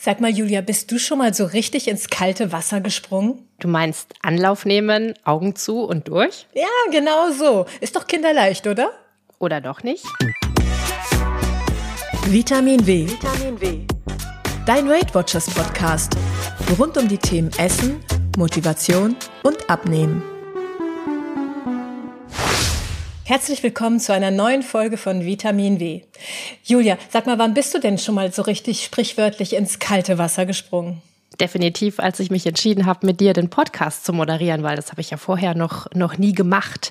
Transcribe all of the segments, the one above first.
Sag mal, Julia, bist du schon mal so richtig ins kalte Wasser gesprungen? Du meinst Anlauf nehmen, Augen zu und durch? Ja, genau so. Ist doch kinderleicht, oder? Oder doch nicht? Vitamin W. Vitamin W. Dein Weight Watchers Podcast. Rund um die Themen Essen, Motivation und Abnehmen. Herzlich willkommen zu einer neuen Folge von Vitamin W. Julia, sag mal, wann bist du denn schon mal so richtig sprichwörtlich ins kalte Wasser gesprungen? Definitiv, als ich mich entschieden habe, mit dir den Podcast zu moderieren, weil das habe ich ja vorher noch, noch nie gemacht.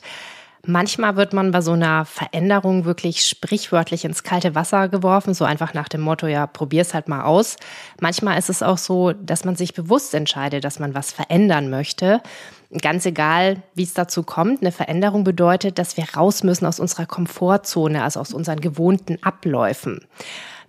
Manchmal wird man bei so einer Veränderung wirklich sprichwörtlich ins kalte Wasser geworfen, so einfach nach dem Motto, ja, probier's halt mal aus. Manchmal ist es auch so, dass man sich bewusst entscheidet, dass man was verändern möchte. Ganz egal, wie es dazu kommt, eine Veränderung bedeutet, dass wir raus müssen aus unserer Komfortzone, also aus unseren gewohnten Abläufen.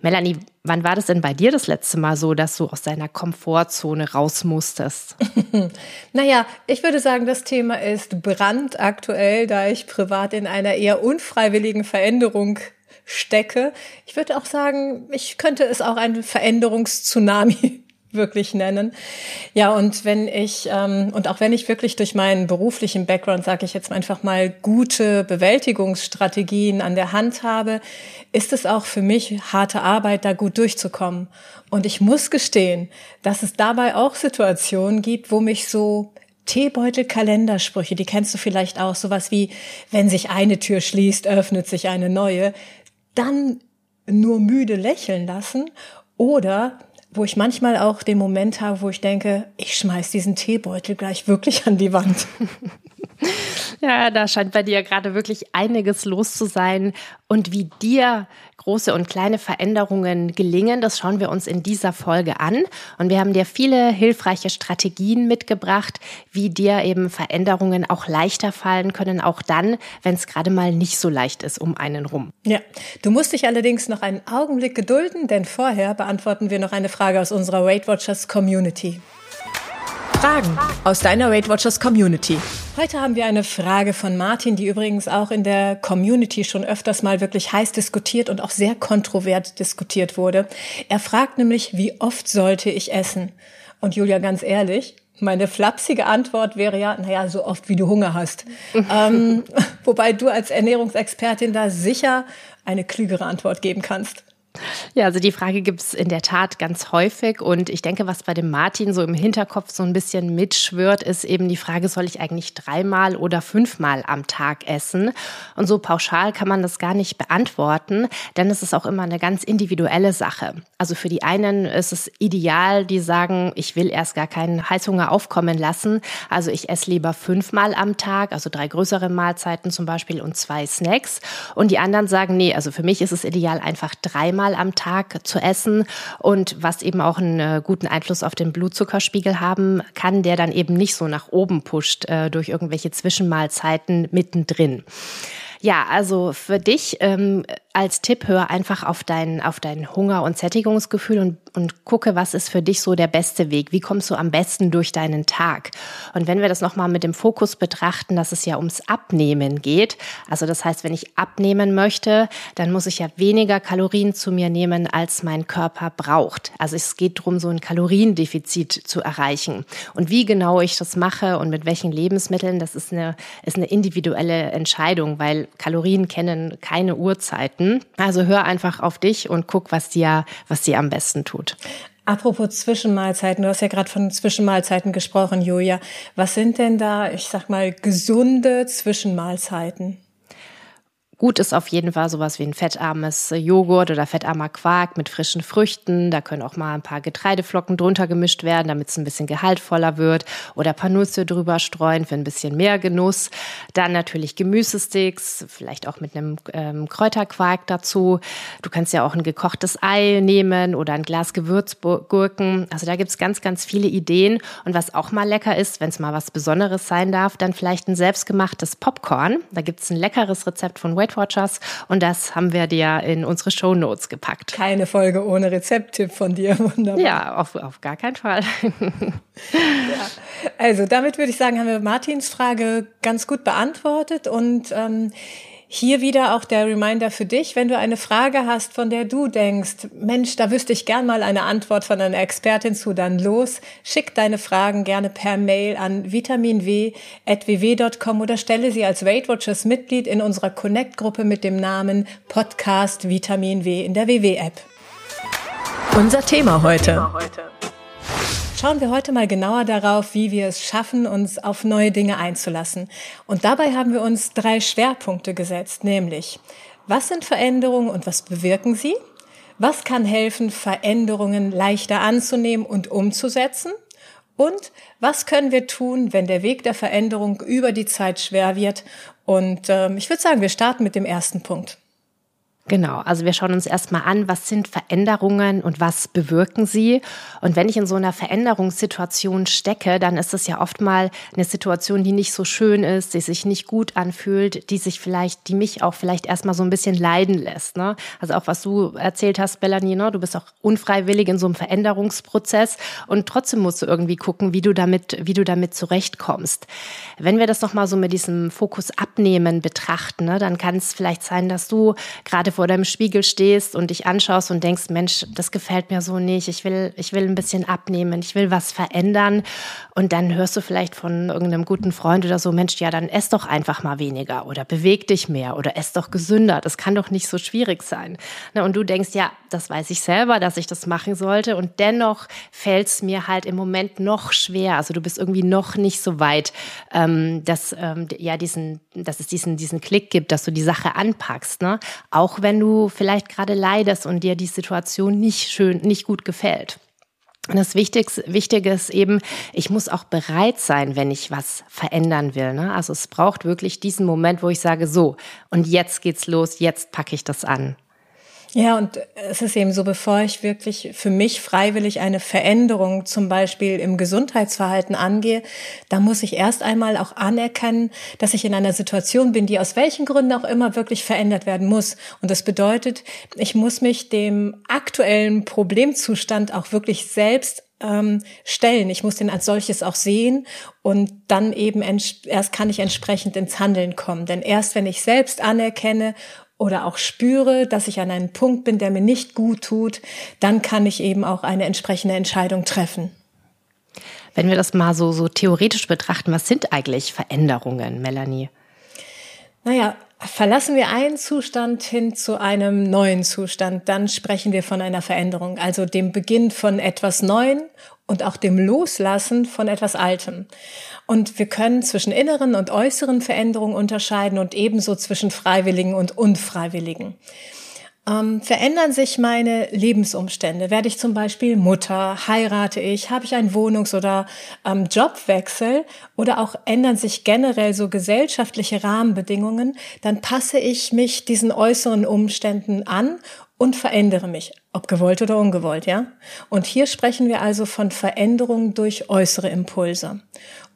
Melanie, wann war das denn bei dir das letzte Mal so, dass du aus deiner Komfortzone raus musstest? naja, ich würde sagen, das Thema ist brandaktuell, da ich privat in einer eher unfreiwilligen Veränderung stecke. Ich würde auch sagen, ich könnte es auch ein Veränderungstsunami wirklich nennen. Ja, und wenn ich, ähm, und auch wenn ich wirklich durch meinen beruflichen Background, sage ich jetzt einfach mal, gute Bewältigungsstrategien an der Hand habe, ist es auch für mich harte Arbeit, da gut durchzukommen. Und ich muss gestehen, dass es dabei auch Situationen gibt, wo mich so Teebeutel-Kalendersprüche, die kennst du vielleicht auch, sowas wie, wenn sich eine Tür schließt, öffnet sich eine neue, dann nur müde lächeln lassen oder wo ich manchmal auch den Moment habe, wo ich denke, ich schmeiß diesen Teebeutel gleich wirklich an die Wand. Ja, da scheint bei dir gerade wirklich einiges los zu sein. Und wie dir große und kleine Veränderungen gelingen, das schauen wir uns in dieser Folge an. Und wir haben dir viele hilfreiche Strategien mitgebracht, wie dir eben Veränderungen auch leichter fallen können, auch dann, wenn es gerade mal nicht so leicht ist um einen rum. Ja, du musst dich allerdings noch einen Augenblick gedulden, denn vorher beantworten wir noch eine Frage aus unserer Weight Watchers Community. Fragen aus deiner Weight Watchers Community. Heute haben wir eine Frage von Martin, die übrigens auch in der Community schon öfters mal wirklich heiß diskutiert und auch sehr kontrovert diskutiert wurde. Er fragt nämlich, wie oft sollte ich essen? Und Julia, ganz ehrlich, meine flapsige Antwort wäre ja, naja, so oft wie du Hunger hast. ähm, wobei du als Ernährungsexpertin da sicher eine klügere Antwort geben kannst. Ja, also die Frage gibt es in der Tat ganz häufig. Und ich denke, was bei dem Martin so im Hinterkopf so ein bisschen mitschwört, ist eben die Frage, soll ich eigentlich dreimal oder fünfmal am Tag essen? Und so pauschal kann man das gar nicht beantworten, denn es ist auch immer eine ganz individuelle Sache. Also für die einen ist es ideal, die sagen, ich will erst gar keinen Heißhunger aufkommen lassen. Also ich esse lieber fünfmal am Tag, also drei größere Mahlzeiten zum Beispiel und zwei Snacks. Und die anderen sagen, nee, also für mich ist es ideal, einfach dreimal dreimal am Tag zu essen und was eben auch einen äh, guten Einfluss auf den Blutzuckerspiegel haben kann, der dann eben nicht so nach oben pusht äh, durch irgendwelche Zwischenmahlzeiten mittendrin. Ja, also für dich ähm, als Tipp, hör einfach auf dein, auf dein Hunger- und Sättigungsgefühl und, und gucke, was ist für dich so der beste Weg? Wie kommst du am besten durch deinen Tag? Und wenn wir das nochmal mit dem Fokus betrachten, dass es ja ums Abnehmen geht, also das heißt, wenn ich abnehmen möchte, dann muss ich ja weniger Kalorien zu mir nehmen, als mein Körper braucht. Also es geht darum, so ein Kaloriendefizit zu erreichen. Und wie genau ich das mache und mit welchen Lebensmitteln, das ist eine, ist eine individuelle Entscheidung, weil Kalorien kennen keine Uhrzeiten. Also hör einfach auf dich und guck, was dir, was dir am besten tut. Apropos Zwischenmahlzeiten, du hast ja gerade von Zwischenmahlzeiten gesprochen, Julia. Was sind denn da, ich sag mal, gesunde Zwischenmahlzeiten? Gut ist auf jeden Fall sowas wie ein fettarmes Joghurt oder fettarmer Quark mit frischen Früchten. Da können auch mal ein paar Getreideflocken drunter gemischt werden, damit es ein bisschen gehaltvoller wird. Oder ein paar Nüsse drüber streuen für ein bisschen mehr Genuss. Dann natürlich Gemüsesticks, vielleicht auch mit einem ähm, Kräuterquark dazu. Du kannst ja auch ein gekochtes Ei nehmen oder ein Glas Gewürzgurken. Also da gibt's ganz, ganz viele Ideen. Und was auch mal lecker ist, wenn es mal was Besonderes sein darf, dann vielleicht ein selbstgemachtes Popcorn. Da gibt's ein leckeres Rezept von Weight Weight Watchers und das haben wir dir in unsere Show Notes gepackt. Keine Folge ohne Rezepttipp von dir, wunderbar. Ja, auf, auf gar keinen Fall. ja. Also damit würde ich sagen, haben wir Martins Frage ganz gut beantwortet und ähm, Hier wieder auch der Reminder für dich, wenn du eine Frage hast, von der du denkst, Mensch, da wüsste ich gern mal eine Antwort von einer Expertin zu, dann los, schick deine Fragen gerne per Mail an vitaminw.ww.com oder stelle sie als Weight Watchers Mitglied in unserer Connect-Gruppe mit dem Namen Podcast Vitamin W in der WW-App. Unser Thema heute. Schauen wir heute mal genauer darauf, wie wir es schaffen, uns auf neue Dinge einzulassen. Und dabei haben wir uns drei Schwerpunkte gesetzt, nämlich, was sind Veränderungen und was bewirken sie? Was kann helfen, Veränderungen leichter anzunehmen und umzusetzen? Und was können wir tun, wenn der Weg der Veränderung über die Zeit schwer wird? Und äh, ich würde sagen, wir starten mit dem ersten Punkt. Genau, also wir schauen uns erstmal an, was sind Veränderungen und was bewirken sie. Und wenn ich in so einer Veränderungssituation stecke, dann ist es ja oft mal eine Situation, die nicht so schön ist, die sich nicht gut anfühlt, die sich vielleicht, die mich auch vielleicht erstmal so ein bisschen leiden lässt. Ne? Also auch was du erzählt hast, Bellany, ne? du bist auch unfreiwillig in so einem Veränderungsprozess und trotzdem musst du irgendwie gucken, wie du damit, wie du damit zurechtkommst. Wenn wir das nochmal so mit diesem Fokus abnehmen betrachten, ne, dann kann es vielleicht sein, dass du gerade vor deinem Spiegel stehst und dich anschaust und denkst, Mensch, das gefällt mir so nicht, ich will, ich will ein bisschen abnehmen, ich will was verändern. Und dann hörst du vielleicht von irgendeinem guten Freund oder so, Mensch, ja, dann ess doch einfach mal weniger oder beweg dich mehr oder ess doch gesünder. Das kann doch nicht so schwierig sein. Und du denkst, ja, das weiß ich selber, dass ich das machen sollte. Und dennoch fällt es mir halt im Moment noch schwer. Also du bist irgendwie noch nicht so weit, ähm, dass, ähm, ja, diesen, dass es diesen, diesen Klick gibt, dass du die Sache anpackst. Ne? Auch wenn du vielleicht gerade leidest und dir die Situation nicht schön, nicht gut gefällt. Und das Wichtigste, Wichtige ist eben, ich muss auch bereit sein, wenn ich was verändern will. Ne? Also es braucht wirklich diesen Moment, wo ich sage, so, und jetzt geht's los, jetzt packe ich das an. Ja, und es ist eben so, bevor ich wirklich für mich freiwillig eine Veränderung zum Beispiel im Gesundheitsverhalten angehe, da muss ich erst einmal auch anerkennen, dass ich in einer Situation bin, die aus welchen Gründen auch immer wirklich verändert werden muss. Und das bedeutet, ich muss mich dem aktuellen Problemzustand auch wirklich selbst ähm, stellen. Ich muss den als solches auch sehen und dann eben erst kann ich entsprechend ins Handeln kommen. Denn erst wenn ich selbst anerkenne oder auch spüre, dass ich an einem Punkt bin, der mir nicht gut tut, dann kann ich eben auch eine entsprechende Entscheidung treffen. Wenn wir das mal so, so theoretisch betrachten, was sind eigentlich Veränderungen, Melanie? Naja, verlassen wir einen Zustand hin zu einem neuen Zustand, dann sprechen wir von einer Veränderung, also dem Beginn von etwas Neuen und auch dem Loslassen von etwas Altem. Und wir können zwischen inneren und äußeren Veränderungen unterscheiden und ebenso zwischen freiwilligen und unfreiwilligen. Ähm, verändern sich meine Lebensumstände? Werde ich zum Beispiel Mutter? Heirate ich? Habe ich einen Wohnungs- oder ähm, Jobwechsel? Oder auch ändern sich generell so gesellschaftliche Rahmenbedingungen? Dann passe ich mich diesen äußeren Umständen an und verändere mich, ob gewollt oder ungewollt, ja? Und hier sprechen wir also von Veränderungen durch äußere Impulse.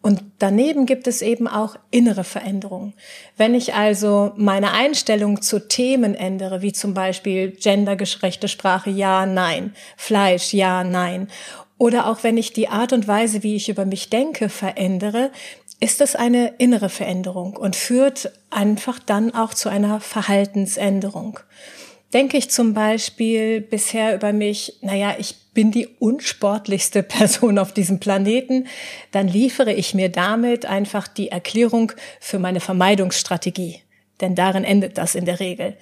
Und daneben gibt es eben auch innere Veränderungen. Wenn ich also meine Einstellung zu Themen ändere, wie zum Beispiel gendergerechte Sprache, ja, nein, Fleisch, ja, nein, oder auch wenn ich die Art und Weise, wie ich über mich denke, verändere, ist das eine innere Veränderung und führt einfach dann auch zu einer Verhaltensänderung denke ich zum Beispiel bisher über mich, naja, ich bin die unsportlichste Person auf diesem Planeten, dann liefere ich mir damit einfach die Erklärung für meine Vermeidungsstrategie. Denn darin endet das in der Regel.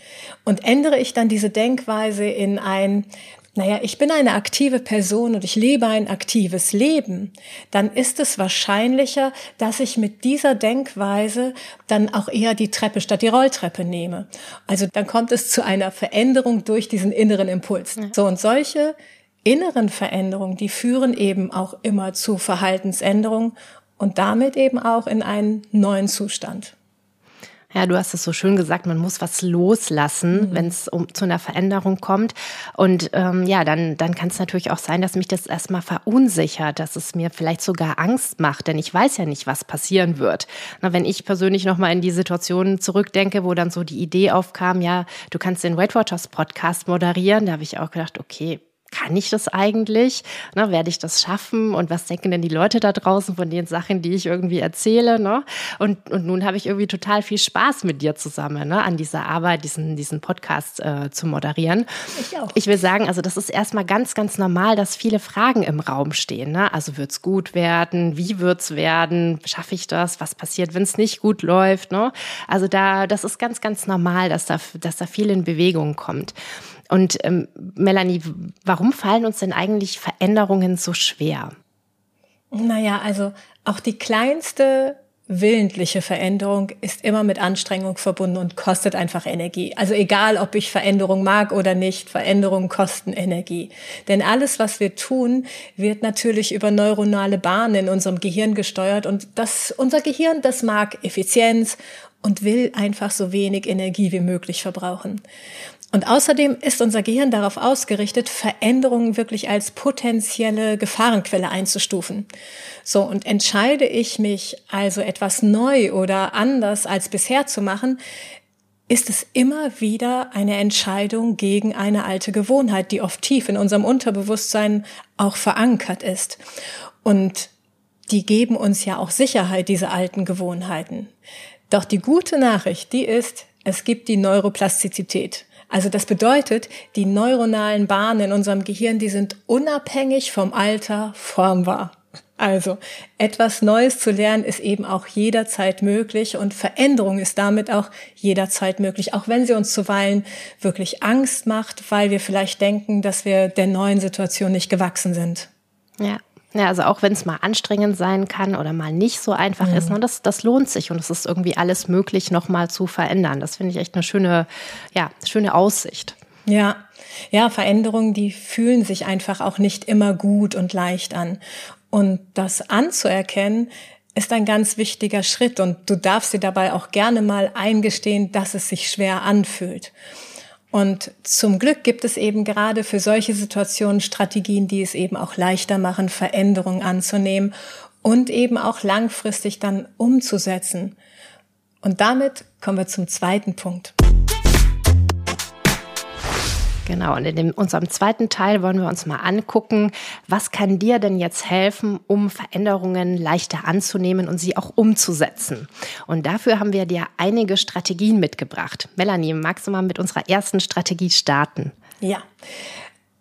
Und ändere ich dann diese Denkweise in ein, naja, ich bin eine aktive Person und ich lebe ein aktives Leben, dann ist es wahrscheinlicher, dass ich mit dieser Denkweise dann auch eher die Treppe statt die Rolltreppe nehme. Also dann kommt es zu einer Veränderung durch diesen inneren Impuls. Ja. So und solche inneren Veränderungen, die führen eben auch immer zu Verhaltensänderungen und damit eben auch in einen neuen Zustand. Ja, du hast es so schön gesagt, man muss was loslassen, mhm. wenn es um, zu einer Veränderung kommt. Und ähm, ja, dann, dann kann es natürlich auch sein, dass mich das erstmal verunsichert, dass es mir vielleicht sogar Angst macht, denn ich weiß ja nicht, was passieren wird. Na, wenn ich persönlich nochmal in die Situation zurückdenke, wo dann so die Idee aufkam, ja, du kannst den Weight Watchers Podcast moderieren, da habe ich auch gedacht, okay, kann ich das eigentlich? Ne, werde ich das schaffen? Und was denken denn die Leute da draußen von den Sachen, die ich irgendwie erzähle? Ne? Und, und nun habe ich irgendwie total viel Spaß mit dir zusammen, ne, an dieser Arbeit, diesen, diesen Podcast äh, zu moderieren. Ich auch. Ich will sagen, also das ist erstmal ganz, ganz normal, dass viele Fragen im Raum stehen. Ne? Also wird's gut werden? Wie wird's werden? Schaffe ich das? Was passiert, wenn es nicht gut läuft? Ne? Also da, das ist ganz, ganz normal, dass da, dass da viel in Bewegung kommt. Und ähm, Melanie, warum fallen uns denn eigentlich Veränderungen so schwer? Naja, also auch die kleinste willentliche Veränderung ist immer mit Anstrengung verbunden und kostet einfach Energie. Also egal, ob ich Veränderung mag oder nicht, Veränderungen kosten Energie. Denn alles, was wir tun, wird natürlich über neuronale Bahnen in unserem Gehirn gesteuert und das, unser Gehirn, das mag Effizienz und will einfach so wenig Energie wie möglich verbrauchen. Und außerdem ist unser Gehirn darauf ausgerichtet, Veränderungen wirklich als potenzielle Gefahrenquelle einzustufen. So, und entscheide ich mich also etwas neu oder anders als bisher zu machen, ist es immer wieder eine Entscheidung gegen eine alte Gewohnheit, die oft tief in unserem Unterbewusstsein auch verankert ist. Und die geben uns ja auch Sicherheit, diese alten Gewohnheiten. Doch die gute Nachricht, die ist, es gibt die Neuroplastizität. Also das bedeutet, die neuronalen Bahnen in unserem Gehirn, die sind unabhängig vom Alter formbar. Also etwas Neues zu lernen ist eben auch jederzeit möglich und Veränderung ist damit auch jederzeit möglich, auch wenn sie uns zuweilen wirklich Angst macht, weil wir vielleicht denken, dass wir der neuen Situation nicht gewachsen sind. Ja, ja, also auch wenn es mal anstrengend sein kann oder mal nicht so einfach mhm. ist, ne, das, das lohnt sich und es ist irgendwie alles möglich, nochmal zu verändern. Das finde ich echt eine schöne, ja, schöne Aussicht. Ja, ja, Veränderungen, die fühlen sich einfach auch nicht immer gut und leicht an. Und das anzuerkennen, ist ein ganz wichtiger Schritt und du darfst dir dabei auch gerne mal eingestehen, dass es sich schwer anfühlt. Und zum Glück gibt es eben gerade für solche Situationen Strategien, die es eben auch leichter machen, Veränderungen anzunehmen und eben auch langfristig dann umzusetzen. Und damit kommen wir zum zweiten Punkt. Genau, und in dem, unserem zweiten Teil wollen wir uns mal angucken, was kann dir denn jetzt helfen, um Veränderungen leichter anzunehmen und sie auch umzusetzen. Und dafür haben wir dir einige Strategien mitgebracht. Melanie, magst du mal mit unserer ersten Strategie starten? Ja.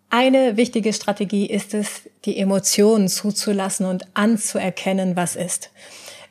Eine wichtige Strategie ist es, die Emotionen zuzulassen und anzuerkennen, was ist.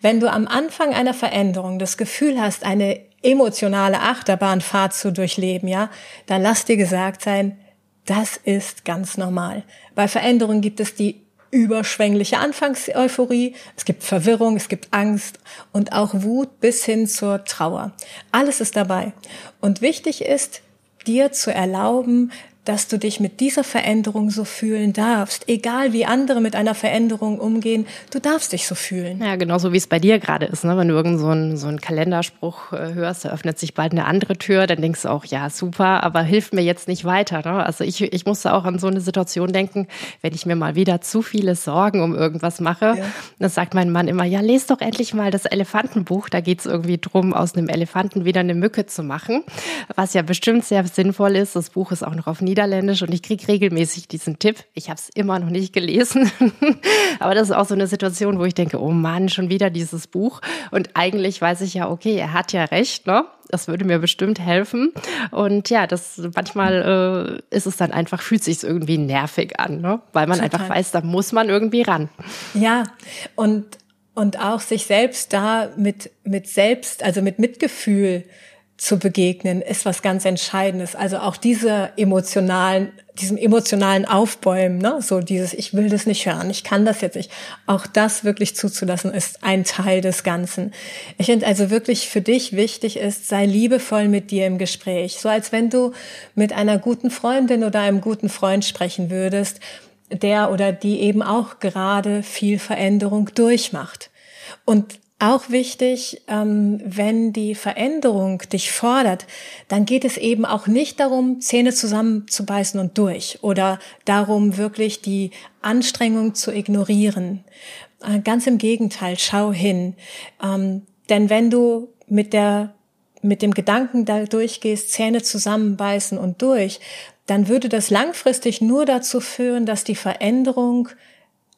Wenn du am Anfang einer Veränderung das Gefühl hast, eine emotionale Achterbahnfahrt zu durchleben, ja, dann lass dir gesagt sein, das ist ganz normal. Bei Veränderungen gibt es die überschwängliche Anfangseuphorie, es gibt Verwirrung, es gibt Angst und auch Wut bis hin zur Trauer. Alles ist dabei. Und wichtig ist, dir zu erlauben, dass du dich mit dieser Veränderung so fühlen darfst. Egal wie andere mit einer Veränderung umgehen, du darfst dich so fühlen. Ja, genauso wie es bei dir gerade ist. Ne? Wenn du irgend so einen, so einen Kalenderspruch äh, hörst, da öffnet sich bald eine andere Tür, dann denkst du auch, ja, super, aber hilft mir jetzt nicht weiter. Ne? Also ich, ich musste auch an so eine Situation denken, wenn ich mir mal wieder zu viele Sorgen um irgendwas mache, ja. dann sagt mein Mann immer, ja, lest doch endlich mal das Elefantenbuch. Da geht es irgendwie drum, aus einem Elefanten wieder eine Mücke zu machen, was ja bestimmt sehr sinnvoll ist. Das Buch ist auch noch auf Niederländisch Niederländisch und ich kriege regelmäßig diesen Tipp. Ich habe es immer noch nicht gelesen. Aber das ist auch so eine Situation, wo ich denke, oh Mann, schon wieder dieses Buch. Und eigentlich weiß ich ja, okay, er hat ja recht, ne? Das würde mir bestimmt helfen. Und ja, das manchmal äh, ist es dann einfach, fühlt sich irgendwie nervig an, ne? Weil man Total. einfach weiß, da muss man irgendwie ran. Ja, und und auch sich selbst da mit mit selbst, also mit Mitgefühl zu begegnen, ist was ganz Entscheidendes. Also auch diese emotionalen, diesem emotionalen Aufbäumen, ne? so dieses, ich will das nicht hören, ich kann das jetzt nicht. Auch das wirklich zuzulassen, ist ein Teil des Ganzen. Ich finde also wirklich für dich wichtig ist, sei liebevoll mit dir im Gespräch. So als wenn du mit einer guten Freundin oder einem guten Freund sprechen würdest, der oder die eben auch gerade viel Veränderung durchmacht. Und auch wichtig, ähm, wenn die Veränderung dich fordert, dann geht es eben auch nicht darum, Zähne zusammenzubeißen und durch oder darum, wirklich die Anstrengung zu ignorieren. Äh, ganz im Gegenteil, schau hin. Ähm, denn wenn du mit der mit dem Gedanken da durchgehst, Zähne zusammenbeißen und durch, dann würde das langfristig nur dazu führen, dass die Veränderung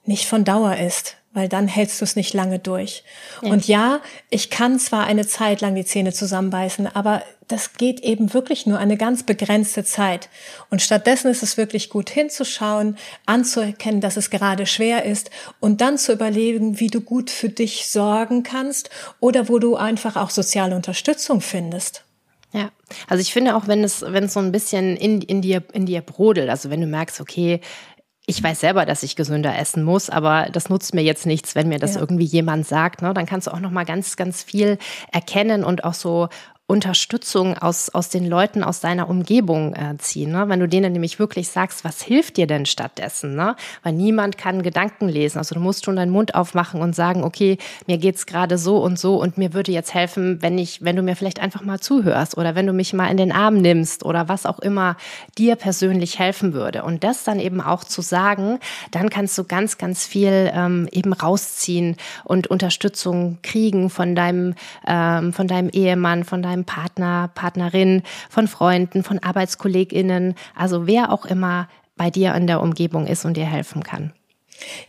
nicht von Dauer ist, weil dann hältst du es nicht lange durch. Ja. Und ja, ich kann zwar eine Zeit lang die Zähne zusammenbeißen, aber das geht eben wirklich nur eine ganz begrenzte Zeit. Und stattdessen ist es wirklich gut hinzuschauen, anzuerkennen, dass es gerade schwer ist und dann zu überlegen, wie du gut für dich sorgen kannst oder wo du einfach auch soziale Unterstützung findest. Ja, also ich finde auch, wenn es, wenn es so ein bisschen in, in dir, in dir brodelt, also wenn du merkst, okay, ich weiß selber, dass ich gesünder essen muss, aber das nutzt mir jetzt nichts, wenn mir das ja. irgendwie jemand sagt. Ne? Dann kannst du auch noch mal ganz, ganz viel erkennen und auch so Unterstützung aus, aus den Leuten aus deiner Umgebung äh, ziehen. Ne? Wenn du denen nämlich wirklich sagst, was hilft dir denn stattdessen? Ne? Weil niemand kann Gedanken lesen. Also du musst schon deinen Mund aufmachen und sagen, okay, mir geht's gerade so und so und mir würde jetzt helfen, wenn ich, wenn du mir vielleicht einfach mal zuhörst oder wenn du mich mal in den Arm nimmst oder was auch immer dir persönlich helfen würde. Und das dann eben auch zu sagen, dann kannst du ganz, ganz viel ähm, eben rausziehen und Unterstützung kriegen von deinem, ähm, von deinem Ehemann, von deinem deinem Partner, Partnerin, von Freunden, von ArbeitskollegInnen, also wer auch immer bei dir in der Umgebung ist und dir helfen kann.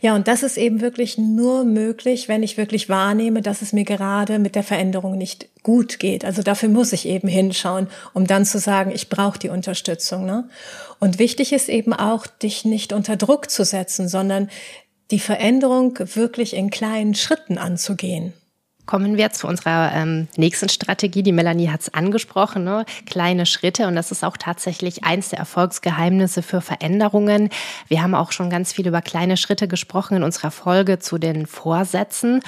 Ja, und das ist eben wirklich nur möglich, wenn ich wirklich wahrnehme, dass es mir gerade mit der Veränderung nicht gut geht. Also dafür muss ich eben hinschauen, um dann zu sagen, ich brauche die Unterstützung. Ne? Und wichtig ist eben auch, dich nicht unter Druck zu setzen, sondern die Veränderung wirklich in kleinen Schritten anzugehen. Kommen wir zu unserer ähm, nächsten Strategie. Die Melanie hat es angesprochen, ne? kleine Schritte. Und das ist auch tatsächlich eins der Erfolgsgeheimnisse für Veränderungen. Wir haben auch schon ganz viel über kleine Schritte gesprochen in unserer Folge zu den Vorsätzen.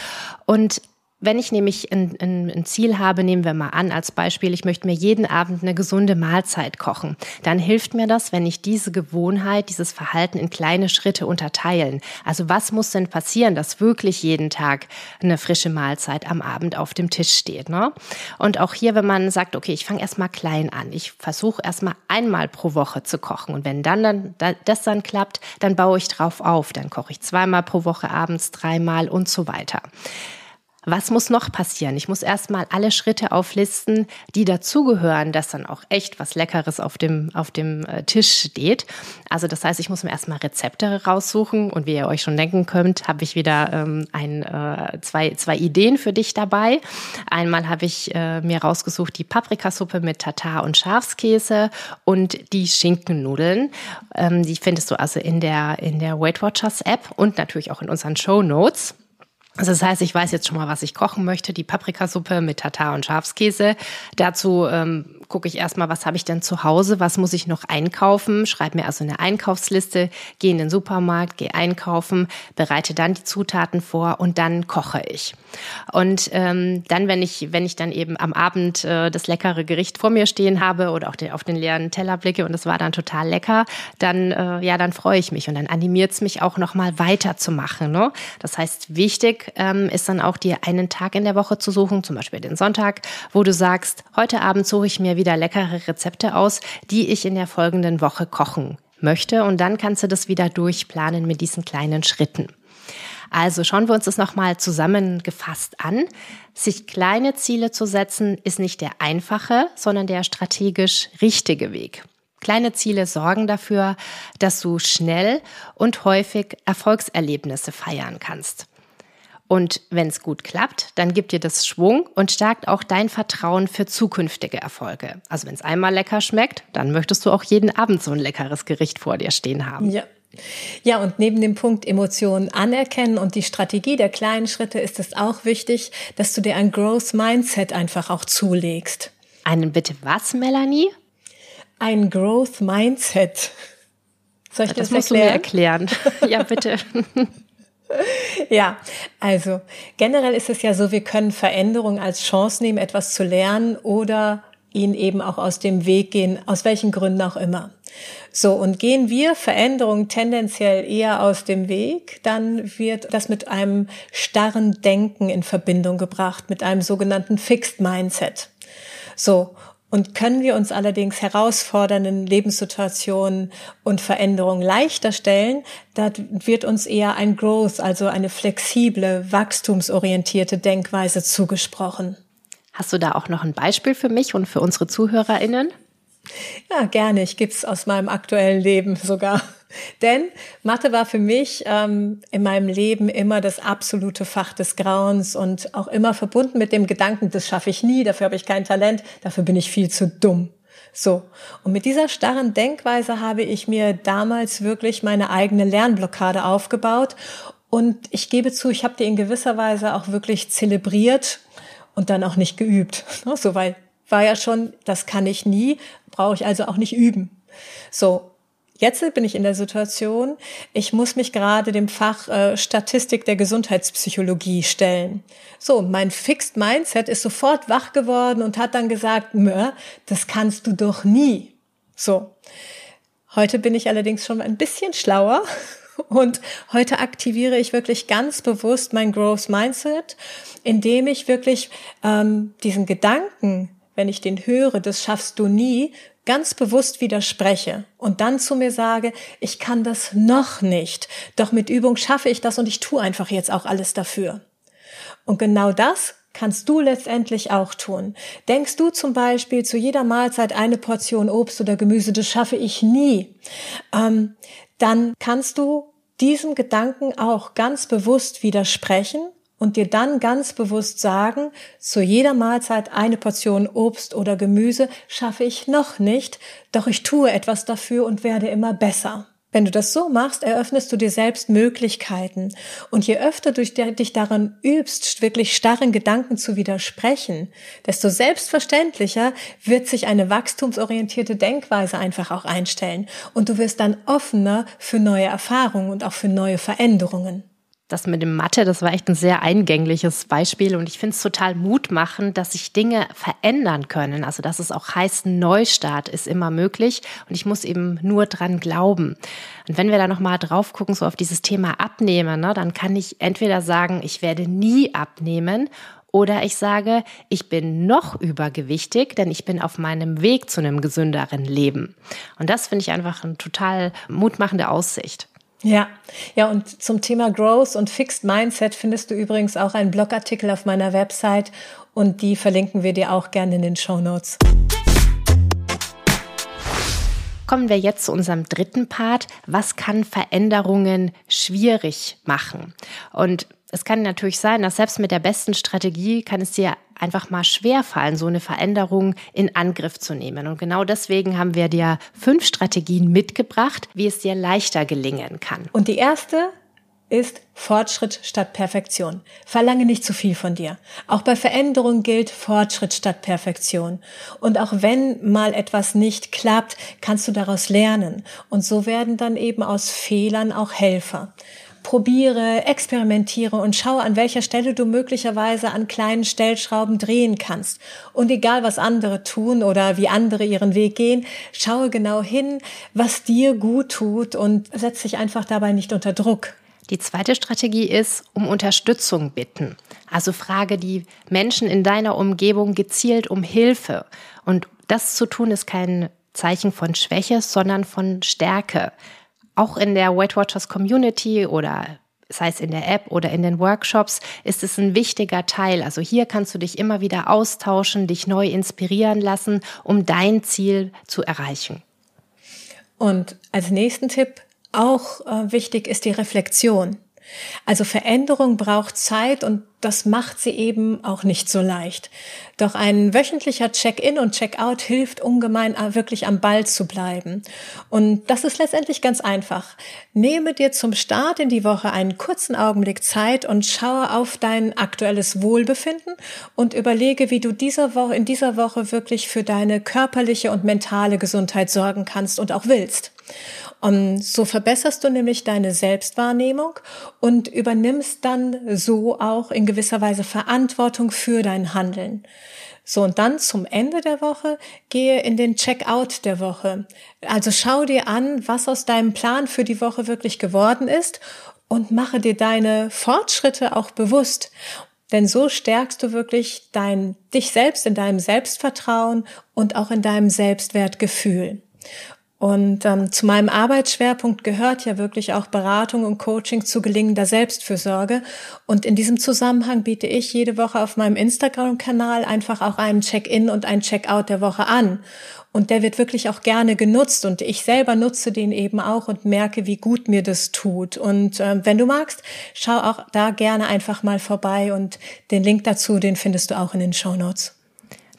Und wenn ich nämlich ein, ein, ein, Ziel habe, nehmen wir mal an als Beispiel, ich möchte mir jeden Abend eine gesunde Mahlzeit kochen, dann hilft mir das, wenn ich diese Gewohnheit, dieses Verhalten in kleine Schritte unterteilen. Also was muss denn passieren, dass wirklich jeden Tag eine frische Mahlzeit am Abend auf dem Tisch steht? Ne? Und auch hier, wenn man sagt, okay, ich fange erstmal klein an, ich versuche erstmal einmal pro Woche zu kochen und wenn dann, dann das dann klappt, dann baue ich drauf auf, dann koche ich zweimal pro Woche abends, dreimal und so weiter. Was muss noch passieren? Ich muss erstmal alle Schritte auflisten, die dazugehören, dass dann auch echt was Leckeres auf dem, auf dem äh, Tisch steht. Also das heißt, ich muss mir erstmal Rezepte raussuchen und wie ihr euch schon denken könnt, habe ich wieder ähm, ein, äh, zwei, zwei Ideen für dich dabei. Einmal habe ich äh, mir rausgesucht die Paprikasuppe mit Tatar und Schafskäse und die Schinkennudeln. Ähm, die findest du also in der, in der Weight Watchers App und natürlich auch in unseren Show Notes. Also das heißt, ich weiß jetzt schon mal, was ich kochen möchte. Die Paprikasuppe mit Tatar und Schafskäse. Dazu ähm, gucke ich erstmal, was habe ich denn zu Hause, was muss ich noch einkaufen, schreibe mir also eine Einkaufsliste, gehe in den Supermarkt, gehe einkaufen, bereite dann die Zutaten vor und dann koche ich. Und ähm, dann, wenn ich, wenn ich dann eben am Abend äh, das leckere Gericht vor mir stehen habe oder auch den, auf den leeren Teller blicke und es war dann total lecker, dann äh, ja, dann freue ich mich und dann animiert es mich auch nochmal weiterzumachen. Ne? Das heißt, wichtig ähm, ist dann auch dir einen Tag in der Woche zu suchen, zum Beispiel den Sonntag, wo du sagst, heute Abend suche ich mir wieder leckere Rezepte aus, die ich in der folgenden Woche kochen möchte. Und dann kannst du das wieder durchplanen mit diesen kleinen Schritten. Also schauen wir uns das nochmal zusammengefasst an. Sich kleine Ziele zu setzen, ist nicht der einfache, sondern der strategisch richtige Weg. Kleine Ziele sorgen dafür, dass du schnell und häufig Erfolgserlebnisse feiern kannst. Und wenn es gut klappt, dann gibt dir das Schwung und stärkt auch dein Vertrauen für zukünftige Erfolge. Also wenn es einmal lecker schmeckt, dann möchtest du auch jeden Abend so ein leckeres Gericht vor dir stehen haben. Ja. Ja, und neben dem Punkt Emotionen anerkennen und die Strategie der kleinen Schritte ist es auch wichtig, dass du dir ein Growth Mindset einfach auch zulegst. Einen bitte was, Melanie? Ein Growth Mindset. Soll ich das, das musst erklären? du mir erklären. ja, bitte. Ja, also generell ist es ja so, wir können Veränderung als Chance nehmen, etwas zu lernen oder ihn eben auch aus dem Weg gehen, aus welchen Gründen auch immer. So, und gehen wir Veränderungen tendenziell eher aus dem Weg, dann wird das mit einem starren Denken in Verbindung gebracht, mit einem sogenannten Fixed Mindset. So, und können wir uns allerdings herausfordernden Lebenssituationen und Veränderungen leichter stellen, da wird uns eher ein Growth, also eine flexible, wachstumsorientierte Denkweise zugesprochen. Hast du da auch noch ein Beispiel für mich und für unsere ZuhörerInnen? Ja, gerne. Ich gebe es aus meinem aktuellen Leben sogar. Denn Mathe war für mich ähm, in meinem Leben immer das absolute Fach des Grauens und auch immer verbunden mit dem Gedanken, das schaffe ich nie, dafür habe ich kein Talent, dafür bin ich viel zu dumm. So. Und mit dieser starren Denkweise habe ich mir damals wirklich meine eigene Lernblockade aufgebaut. Und ich gebe zu, ich habe die in gewisser Weise auch wirklich zelebriert und dann auch nicht geübt. So, weil war ja schon, das kann ich nie, brauche ich also auch nicht üben. So, Jetzt bin ich in der Situation, ich muss mich gerade dem Fach äh, Statistik der Gesundheitspsychologie stellen. So, mein Fixed Mindset ist sofort wach geworden und hat dann gesagt, das kannst du doch nie. So. Heute bin ich allerdings schon ein bisschen schlauer und heute aktiviere ich wirklich ganz bewusst mein Growth Mindset, indem ich wirklich ähm, diesen Gedanken, wenn ich den höre, das schaffst du nie, ganz bewusst widerspreche und dann zu mir sage, ich kann das noch nicht, doch mit Übung schaffe ich das und ich tue einfach jetzt auch alles dafür. Und genau das kannst du letztendlich auch tun. Denkst du zum Beispiel zu jeder Mahlzeit eine Portion Obst oder Gemüse, das schaffe ich nie, ähm, dann kannst du diesem Gedanken auch ganz bewusst widersprechen und dir dann ganz bewusst sagen, zu jeder Mahlzeit eine Portion Obst oder Gemüse schaffe ich noch nicht, doch ich tue etwas dafür und werde immer besser. Wenn du das so machst, eröffnest du dir selbst Möglichkeiten. Und je öfter du dich daran übst, wirklich starren Gedanken zu widersprechen, desto selbstverständlicher wird sich eine wachstumsorientierte Denkweise einfach auch einstellen. Und du wirst dann offener für neue Erfahrungen und auch für neue Veränderungen. Das mit dem Mathe, das war echt ein sehr eingängliches Beispiel und ich finde es total mutmachend, dass sich Dinge verändern können. Also dass es auch heißt, Neustart ist immer möglich und ich muss eben nur dran glauben. Und wenn wir da nochmal drauf gucken, so auf dieses Thema Abnehmen, ne, dann kann ich entweder sagen, ich werde nie abnehmen oder ich sage, ich bin noch übergewichtig, denn ich bin auf meinem Weg zu einem gesünderen Leben. Und das finde ich einfach eine total mutmachende Aussicht. Ja, ja, und zum Thema Growth und Fixed Mindset findest du übrigens auch einen Blogartikel auf meiner Website und die verlinken wir dir auch gerne in den Show Notes. Kommen wir jetzt zu unserem dritten Part. Was kann Veränderungen schwierig machen? Und es kann natürlich sein, dass selbst mit der besten Strategie kann es dir einfach mal schwer fallen, so eine Veränderung in Angriff zu nehmen. Und genau deswegen haben wir dir fünf Strategien mitgebracht, wie es dir leichter gelingen kann. Und die erste ist Fortschritt statt Perfektion. Verlange nicht zu viel von dir. Auch bei Veränderung gilt Fortschritt statt Perfektion. Und auch wenn mal etwas nicht klappt, kannst du daraus lernen. Und so werden dann eben aus Fehlern auch Helfer probiere, experimentiere und schaue, an welcher Stelle du möglicherweise an kleinen Stellschrauben drehen kannst. Und egal, was andere tun oder wie andere ihren Weg gehen, schaue genau hin, was dir gut tut und setz dich einfach dabei nicht unter Druck. Die zweite Strategie ist, um Unterstützung bitten. Also frage die Menschen in deiner Umgebung gezielt um Hilfe. Und das zu tun ist kein Zeichen von Schwäche, sondern von Stärke auch in der Weight Watchers Community oder sei es in der App oder in den Workshops, ist es ein wichtiger Teil. Also hier kannst du dich immer wieder austauschen, dich neu inspirieren lassen, um dein Ziel zu erreichen. Und als nächsten Tipp auch äh, wichtig ist die Reflexion. Also Veränderung braucht Zeit und das macht sie eben auch nicht so leicht. Doch ein wöchentlicher Check-in und Check-out hilft ungemein, äh, wirklich am Ball zu bleiben. Und das ist letztendlich ganz einfach. Nehme dir zum Start in die Woche einen kurzen Augenblick Zeit und schaue auf dein aktuelles Wohlbefinden und überlege, wie du dieser Woche, in dieser Woche wirklich für deine körperliche und mentale Gesundheit sorgen kannst und auch willst. Und so verbesserst du nämlich deine Selbstwahrnehmung und übernimmst dann so auch in gewisser Weise Verantwortung für dein Handeln. So, und dann zum Ende der Woche gehe in den Checkout der Woche. Also schau dir an, was aus deinem Plan für die Woche wirklich geworden ist und mache dir deine Fortschritte auch bewusst. Denn so stärkst du wirklich dein, dich selbst in deinem Selbstvertrauen und auch in deinem Selbstwertgefühl. Und ähm, zu meinem Arbeitsschwerpunkt gehört ja wirklich auch Beratung und Coaching zu gelingender Selbstfürsorge. Und in diesem Zusammenhang biete ich jede Woche auf meinem Instagram-Kanal einfach auch einen Check-in und einen Check-out der Woche an. Und der wird wirklich auch gerne genutzt und ich selber nutze den eben auch und merke, wie gut mir das tut. Und äh, wenn du magst, schau auch da gerne einfach mal vorbei und den Link dazu, den findest du auch in den Show Notes.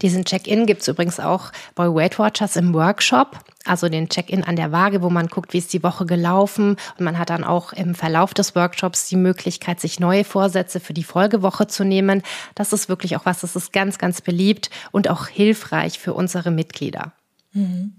Diesen Check-in gibt's übrigens auch bei Weight Watchers im Workshop, also den Check-in an der Waage, wo man guckt, wie ist die Woche gelaufen. Und man hat dann auch im Verlauf des Workshops die Möglichkeit, sich neue Vorsätze für die Folgewoche zu nehmen. Das ist wirklich auch was, das ist ganz, ganz beliebt und auch hilfreich für unsere Mitglieder. Mhm.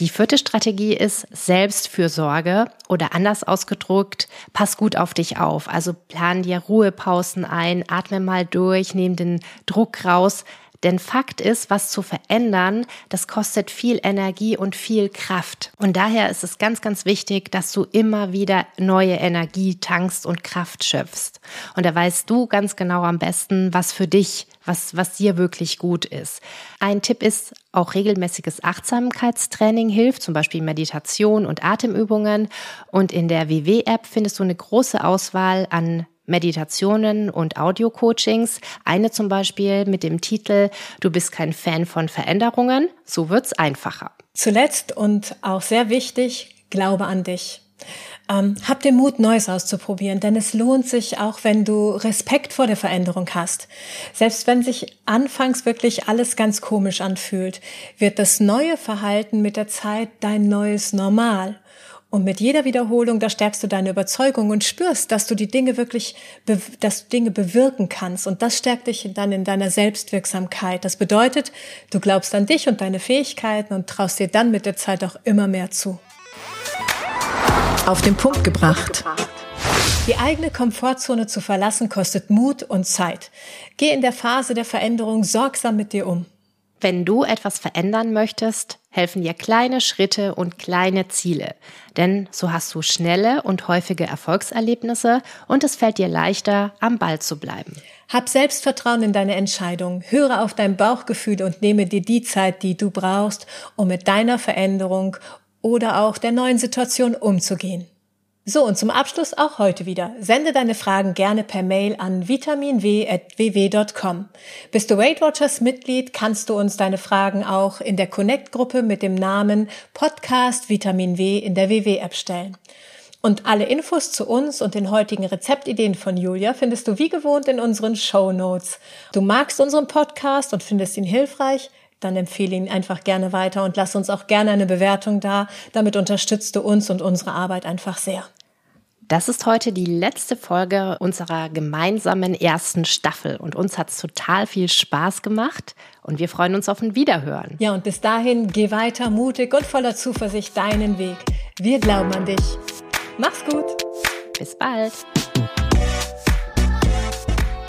Die vierte Strategie ist Selbstfürsorge oder anders ausgedrückt, pass gut auf dich auf. Also plan dir Ruhepausen ein, atme mal durch, nimm den Druck raus. Denn Fakt ist, was zu verändern, das kostet viel Energie und viel Kraft. Und daher ist es ganz, ganz wichtig, dass du immer wieder neue Energie tankst und Kraft schöpfst. Und da weißt du ganz genau am besten, was für dich, was, was dir wirklich gut ist. Ein Tipp ist, auch regelmäßiges Achtsamkeitstraining hilft, zum Beispiel Meditation und Atemübungen. Und in der WW-App findest du eine große Auswahl an Meditationen und Audio-Coachings. Eine zum Beispiel mit dem Titel Du bist kein Fan von Veränderungen, so wird's einfacher. Zuletzt und auch sehr wichtig, glaube an dich. Ähm, hab den Mut, Neues auszuprobieren, denn es lohnt sich auch, wenn du Respekt vor der Veränderung hast. Selbst wenn sich anfangs wirklich alles ganz komisch anfühlt, wird das neue Verhalten mit der Zeit dein neues Normal. Und mit jeder Wiederholung, da stärkst du deine Überzeugung und spürst, dass du die Dinge wirklich, dass du Dinge bewirken kannst. Und das stärkt dich dann in deiner Selbstwirksamkeit. Das bedeutet, du glaubst an dich und deine Fähigkeiten und traust dir dann mit der Zeit auch immer mehr zu. Auf den Punkt gebracht. Die eigene Komfortzone zu verlassen kostet Mut und Zeit. Geh in der Phase der Veränderung sorgsam mit dir um. Wenn du etwas verändern möchtest, helfen dir kleine Schritte und kleine Ziele. Denn so hast du schnelle und häufige Erfolgserlebnisse und es fällt dir leichter, am Ball zu bleiben. Hab Selbstvertrauen in deine Entscheidung, höre auf dein Bauchgefühl und nehme dir die Zeit, die du brauchst, um mit deiner Veränderung oder auch der neuen Situation umzugehen. So, und zum Abschluss auch heute wieder. Sende deine Fragen gerne per Mail an vitaminw.ww.com. Bist du Weight Watchers Mitglied, kannst du uns deine Fragen auch in der Connect-Gruppe mit dem Namen Podcast Vitamin W in der WW-App stellen. Und alle Infos zu uns und den heutigen Rezeptideen von Julia findest du wie gewohnt in unseren Show Notes. Du magst unseren Podcast und findest ihn hilfreich? Dann empfehle ihn einfach gerne weiter und lass uns auch gerne eine Bewertung da. Damit unterstützt du uns und unsere Arbeit einfach sehr. Das ist heute die letzte Folge unserer gemeinsamen ersten Staffel und uns hat es total viel Spaß gemacht und wir freuen uns auf ein Wiederhören. Ja, und bis dahin geh weiter mutig und voller Zuversicht deinen Weg. Wir glauben an dich. Mach's gut. Bis bald.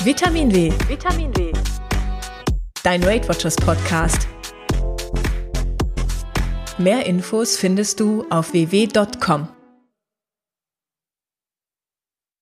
Vitamin W. Vitamin W. Dein Weight Watchers Podcast. Mehr Infos findest du auf www.com.